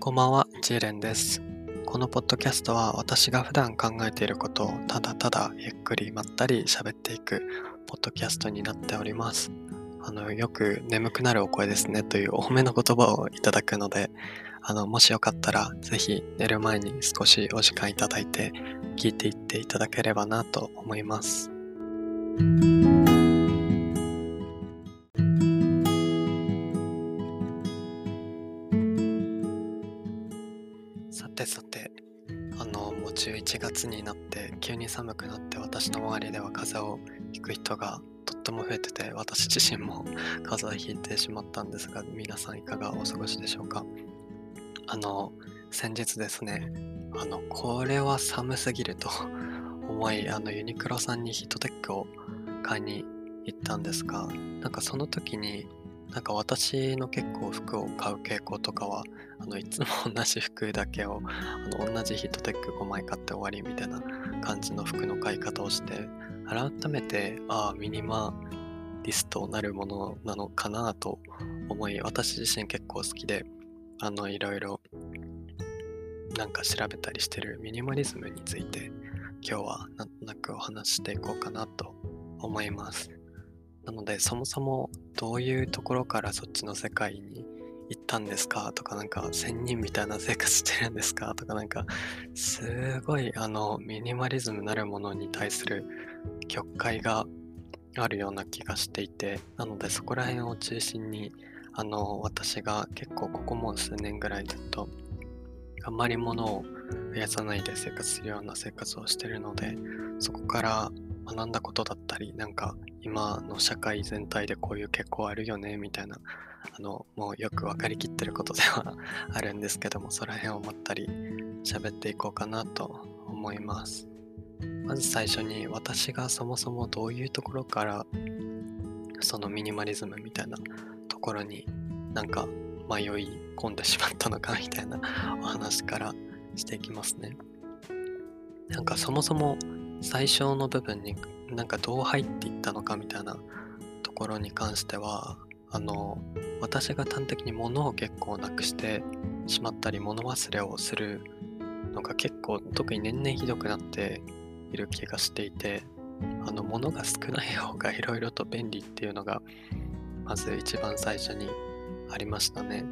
こんばんは、ジーレンです。このポッドキャストは私が普段考えていることをただただゆっくりまったり喋っていくポッドキャストになっております。あの、よく眠くなるお声ですねというお褒めの言葉をいただくので、あの、もしよかったらぜひ寝る前に少しお時間いただいて聞いていっていただければなと思います。になって急に寒くなって私の周りでは風邪をひく人がとっても増えてて私自身も風邪をひいてしまったんですが皆さんいかがお過ごしでしょうか？あの、先日ですね、あの、これは寒すぎると 思い、あの、ユニクロさんにヒートテックを買いに行ったんですが、なんかその時になんか私の結構服を買う傾向とかはあのいつも同じ服だけをあの同じヒートテック5枚買って終わりみたいな感じの服の買い方をして改めてああミニマリストなるものなのかなと思い私自身結構好きであのいろいろなんか調べたりしてるミニマリズムについて今日はなんとなくお話ししていこうかなと思います。なのでそもそもどういうところからそっちの世界に行ったんですか？とかなんか仙人みたいな生活してるんですか？とかなんかすごいあのミニマリズムなるものに対する曲解があるような気がしていてなのでそこら辺を中心にあの私が結構ここも数年ぐらいずっとあんまり物を増やさないで生活するような生活をしてるのでそこから学んだことだったりなんか今の社会全体でこういう傾向あるよねみたいなあのもうよく分かりきってることでは あるんですけどもその辺をまったり喋っていこうかなと思います。まず最初に私がそもそもどういうところからそのミニマリズムみたいなところになんか迷い込んでしまったのかみたいなお話からしていきますね。なんかそもそも最初の部分になんかどう入っていったのかみたいなところに関してはあの私が端的に物を結構なくしてしまったり物忘れをするのが結構特に年々ひどくなっている気がしていてあの物が少ない方がいろいろと便利っていうのがまず一番最初にありましたね。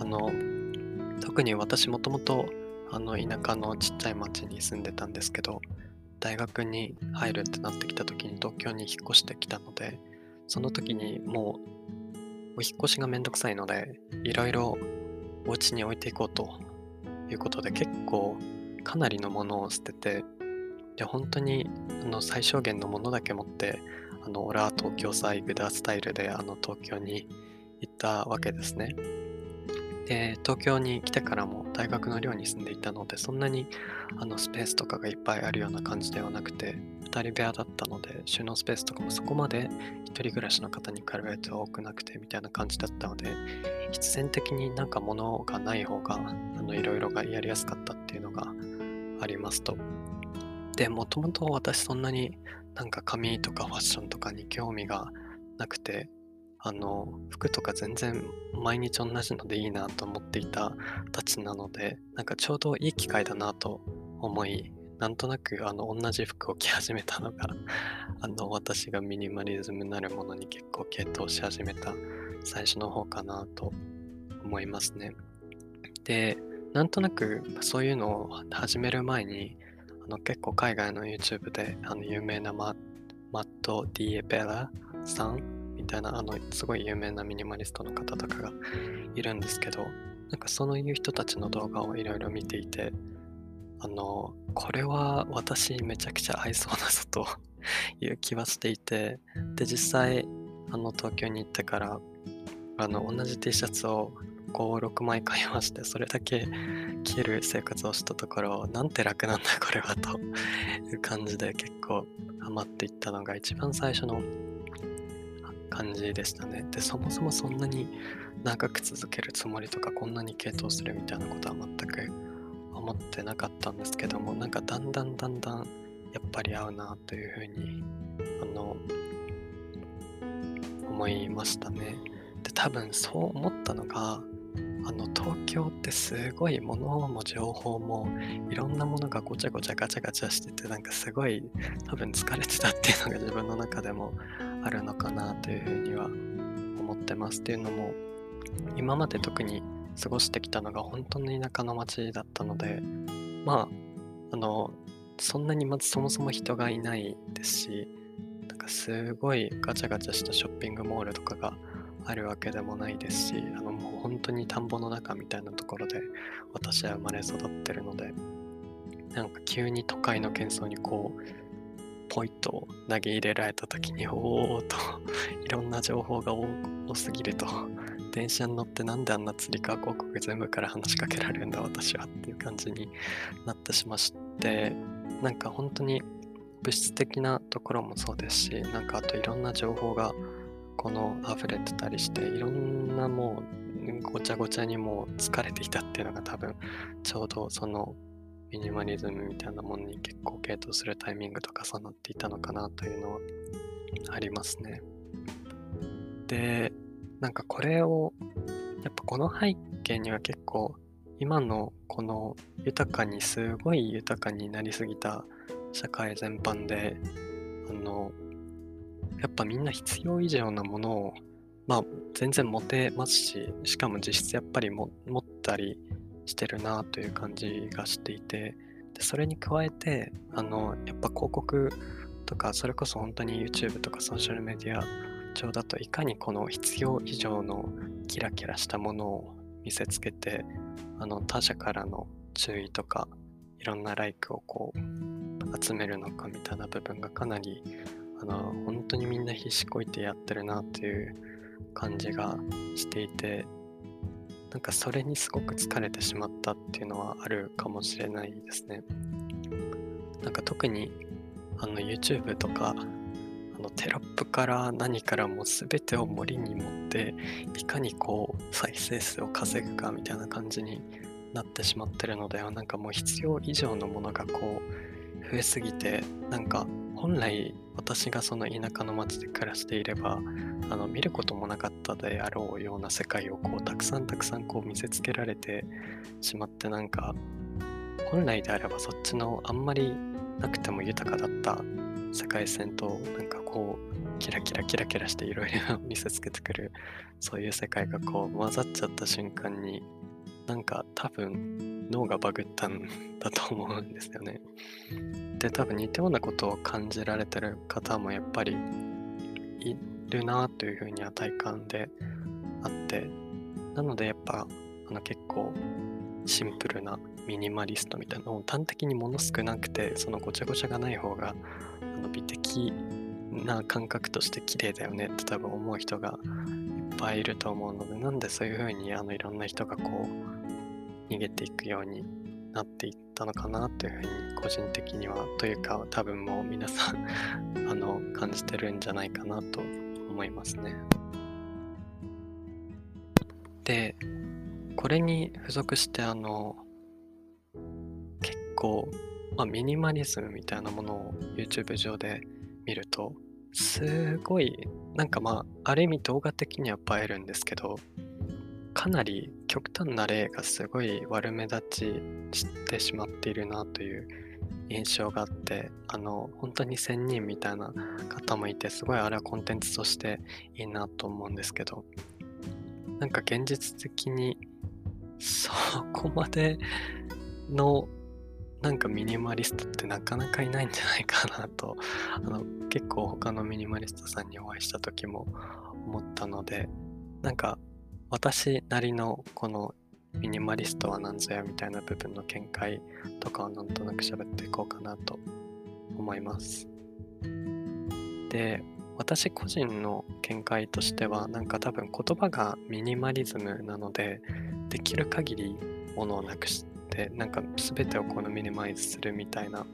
あの特に私もともとあの田舎のちっちゃい町に住んでたんですけど大学に入るってなってきた時に東京に引っ越してきたのでその時にもうお引っ越しがめんどくさいのでいろいろお家に置いていこうということで結構かなりのものを捨ててで本当にあの最小限のものだけ持ってあのオラ東京サイグダースタイルであの東京に行ったわけですね。で東京に来てからも大学の寮に住んでいたのでそんなにあのスペースとかがいっぱいあるような感じではなくて2人部屋だったので収納スペースとかもそこまで1人暮らしの方に比べて多くなくてみたいな感じだったので必然的になんか物がない方がいろいろがやりやすかったっていうのがありますと。でもともと私そんなになんか髪とかファッションとかに興味がなくてあの服とか全然毎日同じのでいいなと思っていたたちなのでなんかちょうどいい機会だなと思いなんとなくあの同じ服を着始めたのが あの私がミニマリズムなるものに結構傾倒し始めた最初の方かなと思いますね。でなんとなくそういうのを始める前にあの結構海外の YouTube であの有名なママット・ディエベラさんみたいなあのすごい有名なミニマリストの方とかがいるんですけどなんかそういう人たちの動画をいろいろ見ていてあのこれは私めちゃくちゃ合いそうだぞと いう気はしていてで実際あの東京に行ってからあの同じ T シャツを56枚買いましてそれだけ着る生活をしたところなんて楽なんだこれはという感じで結構ハマっていったのが一番最初の感じでしたね。で、そもそもそんなに長く続けるつもりとか、こんなに傾倒するみたいなことは全く思ってなかったんですけども、なんかだんだんだんだんやっぱり合うなというふうに、あの、思いましたね。で、多分そう思ったのが、あの東京ってすごい物も情報もいろんなものがごちゃごちゃガチャガチャしててなんかすごい多分疲れてたっていうのが自分の中でもあるのかなというふうには思ってます。っていうのも今まで特に過ごしてきたのが本当に田舎の町だったのでまああのそんなにまずそもそも人がいないですしなんかすごいガチャガチャしたショッピングモールとかがあるわけでもないですしあのもう本当に田んぼの中みたいなところで私は生まれ育ってるのでなんか急に都会の喧騒にこうポイッと投げ入れられた時におおと いろんな情報が多すぎると 電車に乗ってなんであんな釣り革広告全部から話しかけられるんだ私はっていう感じになってしましてなんか本当に物質的なところもそうですしなんかあといろんな情報がこの溢れてたりしていろんなもうごちゃごちゃにもう疲れていたっていうのが多分ちょうどそのミニマリズムみたいなものに結構傾倒するタイミングと重なっていたのかなというのはありますね。でなんかこれをやっぱこの背景には結構今のこの豊かにすごい豊かになりすぎた社会全般であのやっぱみんな必要以上なものをまあ全然持てますししかも実質やっぱりも持ったりしてるなという感じがしていてでそれに加えてあのやっぱ広告とかそれこそ本当に YouTube とかソーシャルメディア上だといかにこの必要以上のキラキラしたものを見せつけてあの他者からの注意とかいろんなライクをこう集めるのかみたいな部分がかなりあの本当にみんな必死こいてやってるなっていう感じがしていてなんかそれにすごく疲れてしまったっていうのはあるかもしれないですね。なんか特にあの YouTube とかあのテロップから何からも全てを森に持っていかにこう再生数を稼ぐかみたいな感じになってしまってるのではなんかもう必要以上のものがこう増えすぎてなんか本来私がその田舎の町で暮らしていればあの見ることもなかったであろうような世界をこうたくさんたくさんこう見せつけられてしまってなんか本来であればそっちのあんまりなくても豊かだった世界線となんかこうキラキラキラキラしていろいろ見せつけてくるそういう世界がこう混ざっちゃった瞬間になんか多分脳がバグったんだと思うんですよね。で多分似たようなことを感じられてる方もやっぱりいるなというふうには体感であってなのでやっぱあの結構シンプルなミニマリストみたいなのを端的にもの少なくてそのごちゃごちゃがない方があの美的な感覚として綺麗だよねって多分思う人がいっぱいいると思うのでなんでそういうふうにあのいろんな人がこう逃げていくようになっていったのかなというふうに個人的にはというか多分もう皆さん あの感じてるんじゃないかなと思いますね。でこれに付属してあの結構、まあ、ミニマリズムみたいなものを YouTube 上で見るとすごいなんかまあある意味動画的には映えるんですけどかなり極端な例がすごい悪目立ちしてしまっているなという印象があってあの本当に1000人みたいな方もいてすごいあれはコンテンツとしていいなと思うんですけどなんか現実的にそこまでのなんかミニマリストってなかなかいないんじゃないかなとあの結構他のミニマリストさんにお会いした時も思ったのでなんか私なりのこのミニマリストは何ぞやみたいな部分の見解とかをなんとなく喋っていこうかなと思います。で、私個人の見解としてはなんか多分言葉がミニマリズムなのでできる限りものをなくしてなんか全てをこのミニマイズするみたいな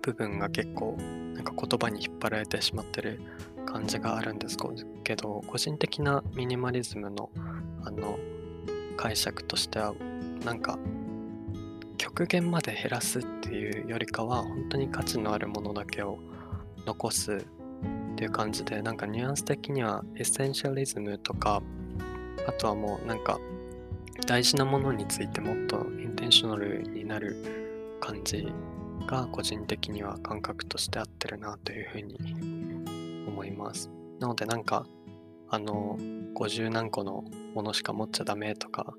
部分が結構なんか言葉に引っ張られてしまってる感じがあるんですけど個人的なミニマリズムのあの解釈としてはなんか極限まで減らすっていうよりかは本当に価値のあるものだけを残すっていう感じでなんかニュアンス的にはエッセンシャリズムとかあとはもうなんか大事なものについてもっとインテンショナルになる感じが個人的には感覚として合ってるなというふうに思います。なのでなんかあの50何個のものしか持っちゃダメとか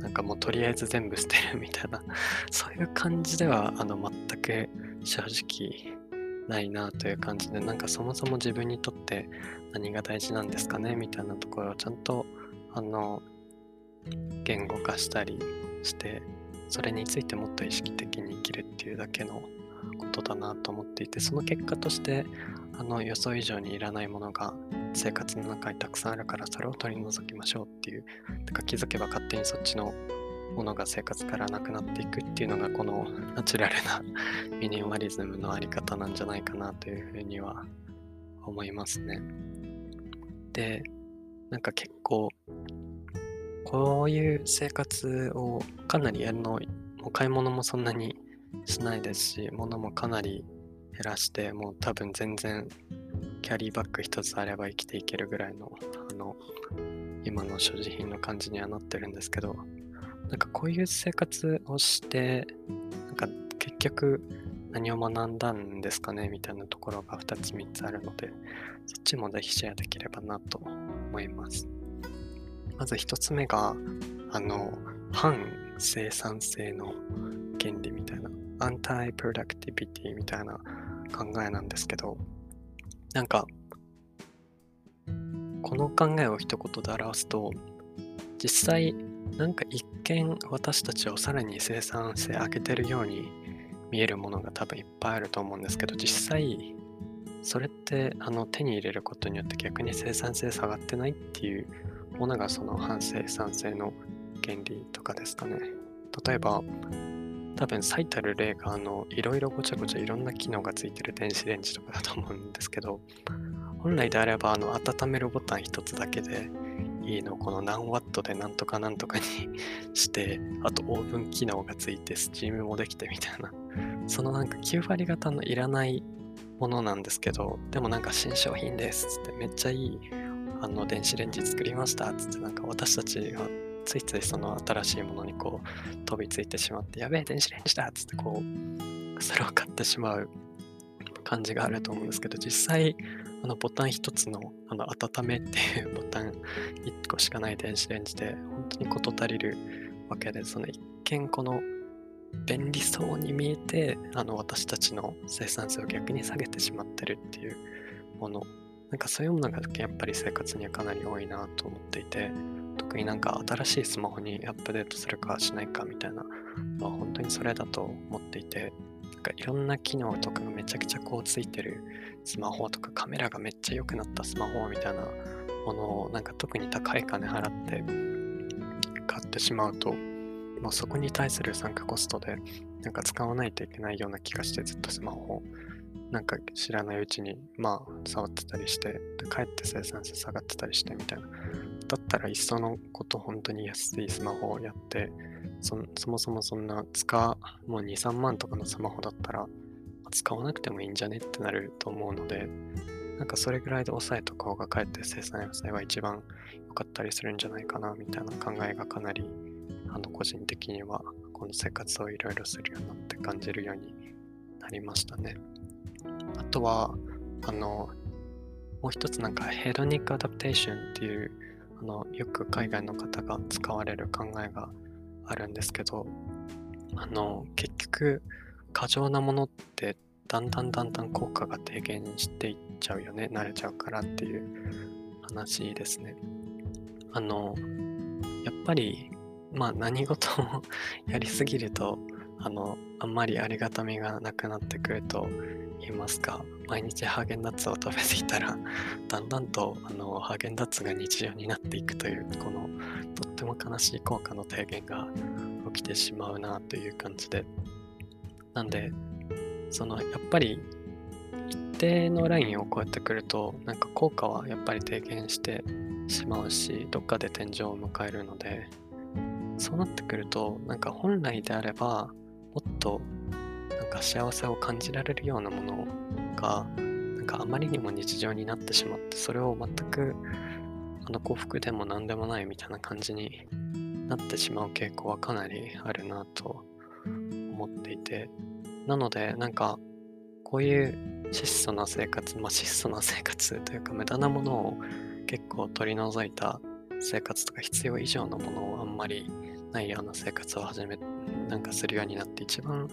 なんかもうとりあえず全部捨てるみたいな そういう感じではあの全く正直ないなという感じでなんかそもそも自分にとって何が大事なんですかねみたいなところをちゃんとあの言語化したりしてそれについてもっと意識的に生きるっていうだけのことだなと思っていてその結果としてあの予想以上にいらないものが生活の中にたくさんあるからそれを取り除きましょうっていうてか気づけば勝手にそっちのものが生活からなくなっていくっていうのがこのナチュラルな ミニマリズムのあり方なんじゃないかなというふうには思いますね。で、なんか結構こういう生活をかなりやるの、もう買い物もそんなにしないですし、物もかなり減らして、もう多分全然キャリーバッグ一つあれば生きていけるぐらいの、あの、今の所持品の感じにはなってるんですけど、なんかこういう生活をして、なんか結局何を学んだんですかねみたいなところが2つ3つあるので、そっちもぜひシェアできればなと思います。まず1つ目が、あの、反生産性の原理みたいな、アンタイプロダクティビティみたいな考えなんですけど、なんか、この考えを一言で表すと、実際、なんか一見私たちをさらに生産性上げてるように見えるものが多分いっぱいあると思うんですけど、実際、それってあの手に入れることによって逆に生産性下がってないっていうものがその反生産性の原理とかですかね。例えば、多分最たる例があのいろいろごちゃごちゃいろんな機能がついてる電子レンジとかだと思うんですけど、本来であればあの温めるボタン一つだけでいいのこの何ワットでなんとかなんとかにして、あとオーブン機能がついてスチームもできてみたいな、そのなんか9割方のいらないものなんですけど、でもなんか新商品ですつってめっちゃいいあの電子レンジ作りましたっつってなんか私たちがついついその新しいものにこう飛びついてしまってやべえ電子レンジだっつってこうそれを買ってしまう。感じがあると思うんですけど実際あのボタン一つのあの温めっていうボタン1個しかない電子レンジで本当に事足りるわけでその一見この便利そうに見えてあの私たちの生産性を逆に下げてしまってるってい。うものなんかそういうものがやっぱり生活にはかなり多いなと思っていて、特になんか新しいスマホにアップデートするかしないかみたいなのは本当にそれだと思っていて、なんかいろんな機能とかがめちゃくちゃこうついてるスマホとかカメラがめっちゃ良くなったスマホみたいなものをなんか特に高い金払って買ってしまうと、もうそこに対する参加コストでなんか使わないといけないような気がしてずっとスマホをなんか知らないうちに、まあ、触ってたりして、で帰って生産性下がってたりしてみたいな。だったら、いっそのこと本当に安いスマホをやってそ、もそもそんな使う、もう2、3万とかのスマホだったら、使わなくてもいいんじゃねってなると思うので、なんかそれぐらいで抑えた方がかえって生産性は一番良かったりするんじゃないかなみたいな考えがかなりあの個人的にはこの生活をいろいろするようになって感じるようになりましたね。あとは、あの、もう一つなんかヘドニックアダプテーションっていう、あの、よく海外の方が使われる考えがあるんですけど、あの、結局、過剰なものってだんだんだんだん効果が低減していっちゃうよね、慣れちゃうからっていう話ですね。あの、やっぱり、まあ何事も やりすぎると、あの、あんまりありがたみがなくなってくると言いますか、毎日ハーゲンダッツを食べていたら、だんだんとあのハーゲンダッツが日常になっていくという、このとっても悲しい効果の低減が起きてしまうなという感じで。なんで、そのやっぱり一定のラインを超えてくると、なんか効果はやっぱり低減してしまうし、どっかで天井を迎えるので、そうなってくると、なんか本来であれば、もっとなんか幸せを感じられるようなものがなんかあまりにも日常になってしまってそれを全くあの幸福でも何でもないみたいな感じになってしまう傾向はかなりあるなと思っていて、なので、なんか、こういう質素な生活、まあ質素な生活というか無駄なものを結構取り除いた生活とか必要以上のものをあんまりないような生活を始め、なんかするようになって一番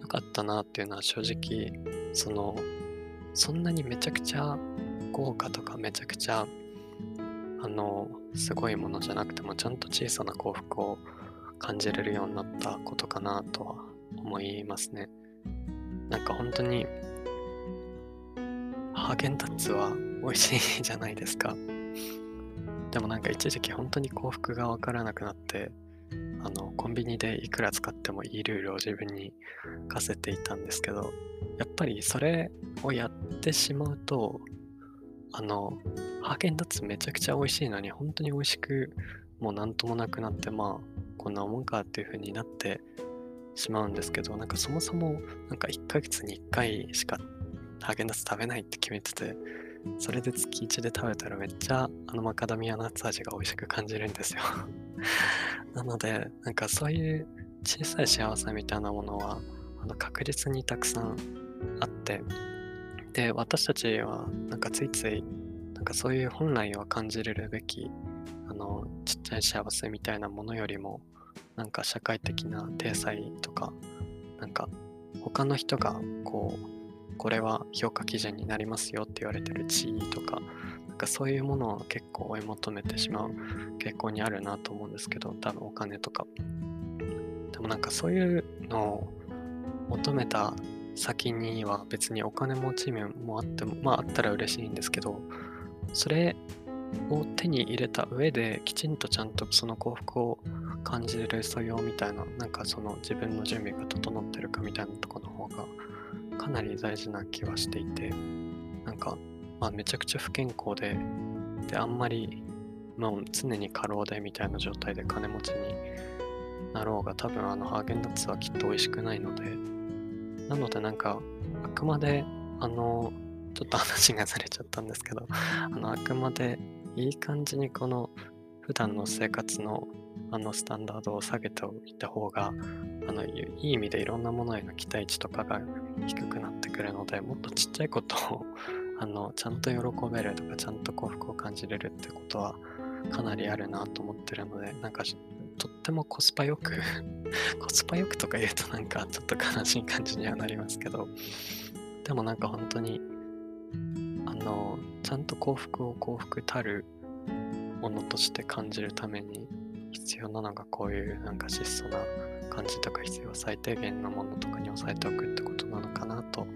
良かったなっていうのは正直、その、そんなにめちゃくちゃ豪華とかめちゃくちゃあのすごいものじゃなくてもちゃんと小さな幸福を感じれるようになったことかなとは思いますね。なんか本当にハーゲンダッツは美味しいじゃないですか。でもなんか一時期本当に幸福がわからなくなってあのコンビニでいくら使ってもいいルールを自分に課せていたんですけどやっぱりそれをやってしまうとあのハーゲンダッツめちゃくちゃ美味しいのに本当に美味しくもう何ともなくなってまあこんなもんかっていう風になってしまうんですけどなんかそもそもなんか1ヶ月に1回しかハーゲンダッツ食べないって決めててそれで月1で食べたらめっちゃあのマカダミアナッツ味が美味しく感じるんですよ。なのでなんかそういう小さい幸せみたいなものはあの確実にたくさんあってで私たちはなんかついついなんかそういう本来は感じれるべきあのちっちゃい幸せみたいなものよりもなんか社会的な体裁とかなんか他の人がこうこれは評価基準になりますよって言われてる地位とか、なんかそういうものを結構追い求めてしまう傾向にあるなと思うんですけど、多分お金とか。でもなんかそういうのを求めた先には別にお金持ち面もあっても、まああったら嬉しいんですけど、それを手に入れた上できちんとちゃんとその幸福を感じる素養みたいな、なんかその自分の準備が整ってるかみたいなとこの方がかなり大事な気はしていて、なんか、まあ、めちゃくちゃ不健康で、で、あんまり、まあ、常に過労でみたいな状態で金持ちになろうが、多分あのハーゲンダッツはきっと美味しくないので、なのでなんか、あくまで、あの、ちょっと話がずれちゃったんですけど、あの、あくまでいい感じにこの普段の生活のあのスタンダードを下げておいた方があのいい意味でいろんなものへの期待値とかが低くなってくるのでもっとちっちゃいことを あのちゃんと喜べるとかちゃんと幸福を感じれるってことはかなりあるなと思ってるのでなんかとってもコスパよく コスパよくとか言うとなんかちょっと悲しい感じにはなりますけどでもなんか本当にあのちゃんと幸福を幸福たるものとして感じるために必要なのがこういうなんか質素な感じとか必要最低限のものとかに抑えておくってことなのかなと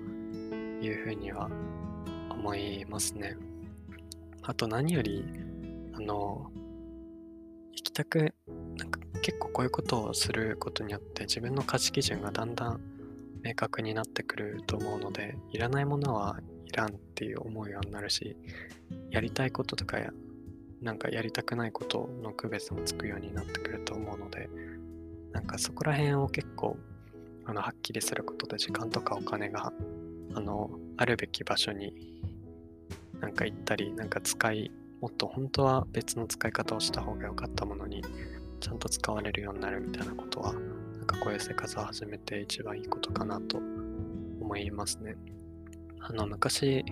いうふうには思いますね。あと何より、あの、行きたく、なんか結構こういうことをすることによって自分の価値基準がだんだん明確になってくると思うので、いらないものはいらんっていう思うようになるし、やりたいこととか、なんかやりたくないことの区別もつくようになってくると思うので、なんかそこら辺を結構あのはっきりすることで時間とかお金があのあるべき場所になんか行ったりなんか使いもっと本当は別の使い方をした方が良かったものにちゃんと使われるようになるみたいなことはなんかこういう生活を始めて一番いいことかなと思いますね。あの昔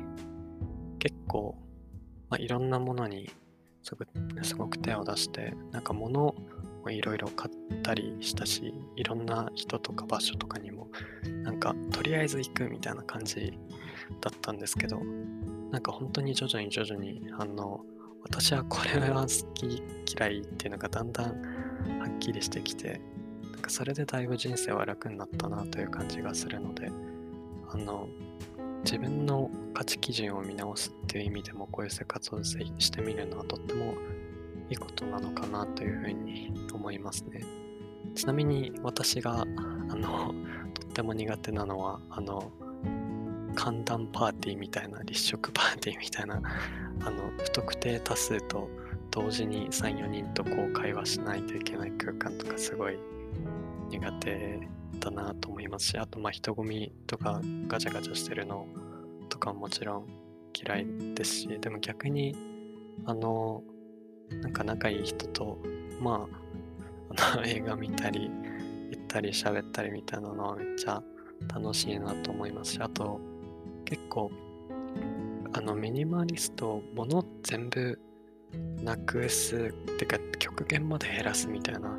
結構、まあ、いろんなものにすごく手を出してなんか物もいろいろ買ったりしたしいろんな人とか場所とかにもなんかとりあえず行くみたいな感じだったんですけどなんか本当に徐々に徐々にあの私はこれは好き嫌いっていうのがだんだんはっきりしてきてなんかそれでだいぶ人生は楽になったなという感じがするのであの自分の価値基準を見直すっていう意味でもこういう生活をしてみるのはとってもいいことなのかなというふうに思いますね。ちなみに私があの とっても苦手なのはあの寒暖パーティーみたいな立食パーティーみたいな あの不特定多数と同時に34人とこう会話しないといけない空間とかすごい苦手だなと思いますしあとまあ人混みとかガチャガチャしてるのとかももちろん嫌いですしでも逆にあのなんか仲いい人と、まあ、あ の映画見たり行ったり喋ったりみたいなのはめっちゃ楽しいなと思いますしあと結構あのミニマリスト物全部なくすってか極限まで減らすみたいな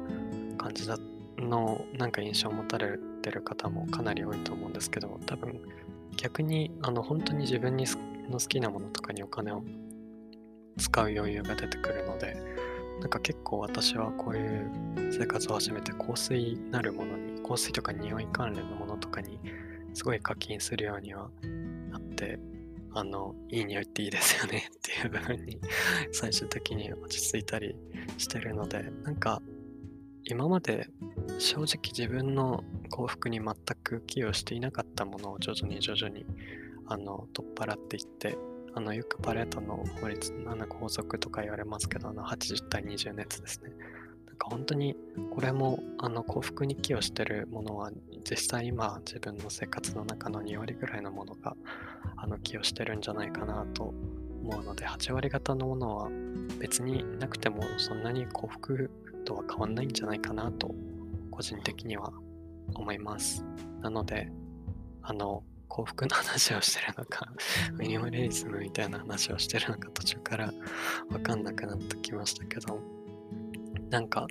感じだったのなんか印象を持たれてる方もかなり多いと思うんですけど多分逆にあの本当に自分にの好きなものとかにお金を使う余裕が出てくるのでなんか結構私はこういう生活を始めて香水なるものに香水とか匂い関連のものとかにすごい課金するようにはなってあのいい匂いっていいですよねっていう部分に最終的に落ち着いたりしてるのでなんか今まで正直自分の幸福に全く寄与していなかったものを徐々に徐々にあの取っ払っていってあのよくパレートの法律なんか法則とか言われますけどあの80対20熱ですね。なんか本当にこれもあの幸福に寄与してるものは実際今自分の生活の中の2割ぐらいのものがあの寄与してるんじゃないかなと思うので8割方のものは別になくてもそんなに幸福とは変わんないんじゃないかなと個人的には思います。なので、あの、幸福の話をしてるのか、ミニマリズムみたいな話をしてるのか途中からわかんなくなってきましたけど、なんか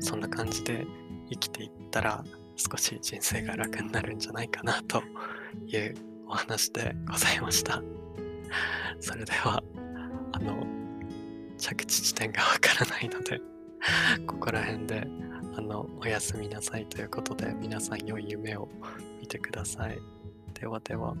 そんな感じで生きていったら少し人生が楽になるんじゃないかなというお話でございました。それでは、あの、着地地点がわからないので ここら辺であのおやすみなさいということで皆さん良い夢を見てください。ではでは。